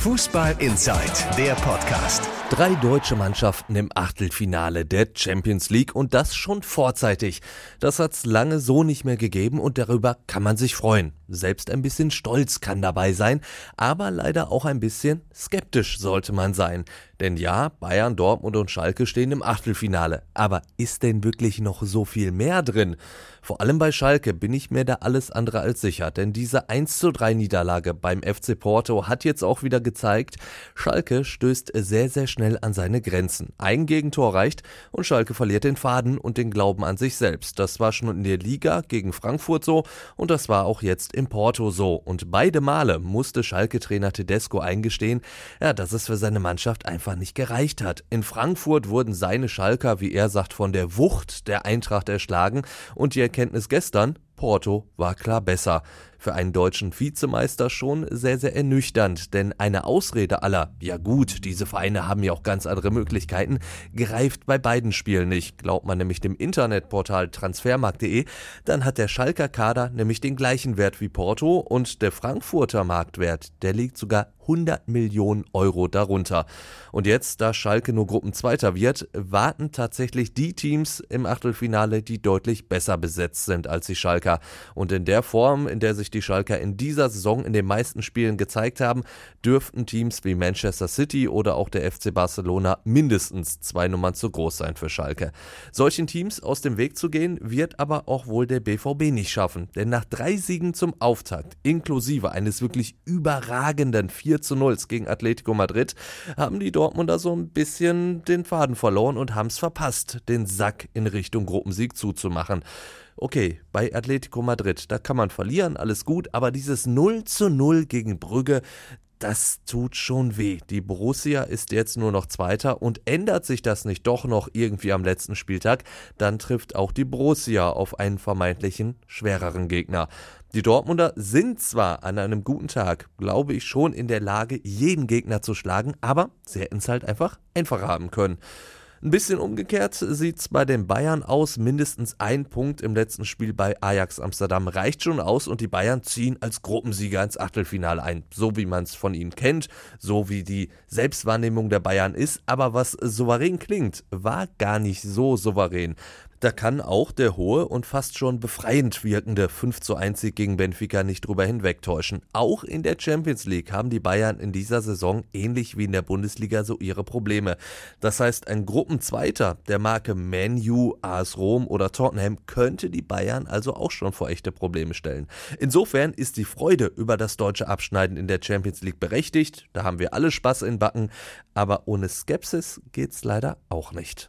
Fußball Inside, der Podcast. Drei deutsche Mannschaften im Achtelfinale der Champions League und das schon vorzeitig. Das hat's lange so nicht mehr gegeben und darüber kann man sich freuen. Selbst ein bisschen stolz kann dabei sein, aber leider auch ein bisschen skeptisch sollte man sein. Denn ja, Bayern, Dortmund und Schalke stehen im Achtelfinale. Aber ist denn wirklich noch so viel mehr drin? Vor allem bei Schalke bin ich mir da alles andere als sicher, denn diese 1 zu 3 Niederlage beim FC Porto hat jetzt auch wieder gezeigt, Schalke stößt sehr, sehr schnell an seine Grenzen. Ein Gegentor reicht und Schalke verliert den Faden und den Glauben an sich selbst. Das war schon in der Liga gegen Frankfurt so und das war auch jetzt im Porto so. Und beide Male musste Schalke-Trainer Tedesco eingestehen, ja, dass es für seine Mannschaft einfach nicht gereicht hat. In Frankfurt wurden seine Schalker, wie er sagt, von der Wucht der Eintracht erschlagen und die Erkenntnis gestern, Porto war klar besser. Für einen deutschen Vizemeister schon sehr, sehr ernüchternd, denn eine Ausrede aller, ja gut, diese Vereine haben ja auch ganz andere Möglichkeiten, greift bei beiden Spielen nicht. Glaubt man nämlich dem Internetportal transfermarkt.de, dann hat der Schalker Kader nämlich den gleichen Wert wie Porto und der Frankfurter Marktwert, der liegt sogar 100 Millionen Euro darunter. Und jetzt, da Schalke nur Gruppenzweiter wird, warten tatsächlich die Teams im Achtelfinale, die deutlich besser besetzt sind als die Schalker. Und in der Form, in der sich die Schalker in dieser Saison in den meisten Spielen gezeigt haben, dürften Teams wie Manchester City oder auch der FC Barcelona mindestens zwei Nummern zu groß sein für Schalke. Solchen Teams aus dem Weg zu gehen, wird aber auch wohl der BVB nicht schaffen. Denn nach drei Siegen zum Auftakt, inklusive eines wirklich überragenden 4 4 zu 0 gegen Atletico Madrid, haben die Dortmunder so ein bisschen den Faden verloren und haben es verpasst, den Sack in Richtung Gruppensieg zuzumachen. Okay, bei Atletico Madrid, da kann man verlieren, alles gut, aber dieses 0 zu 0 gegen Brügge, das tut schon weh. Die Borussia ist jetzt nur noch Zweiter und ändert sich das nicht doch noch irgendwie am letzten Spieltag, dann trifft auch die Borussia auf einen vermeintlichen schwereren Gegner. Die Dortmunder sind zwar an einem guten Tag, glaube ich, schon in der Lage, jeden Gegner zu schlagen, aber sie hätten es halt einfach einfacher haben können. Ein bisschen umgekehrt sieht es bei den Bayern aus. Mindestens ein Punkt im letzten Spiel bei Ajax Amsterdam reicht schon aus und die Bayern ziehen als Gruppensieger ins Achtelfinale ein. So wie man es von ihnen kennt, so wie die Selbstwahrnehmung der Bayern ist. Aber was souverän klingt, war gar nicht so souverän. Da kann auch der hohe und fast schon befreiend wirkende 5 zu 1 Sieg gegen Benfica nicht drüber hinwegtäuschen. Auch in der Champions League haben die Bayern in dieser Saison ähnlich wie in der Bundesliga so ihre Probleme. Das heißt, ein Gruppenzweiter der Marke Manu, AS Rom oder Tottenham könnte die Bayern also auch schon vor echte Probleme stellen. Insofern ist die Freude über das deutsche Abschneiden in der Champions League berechtigt. Da haben wir alle Spaß in Backen. Aber ohne Skepsis geht's leider auch nicht.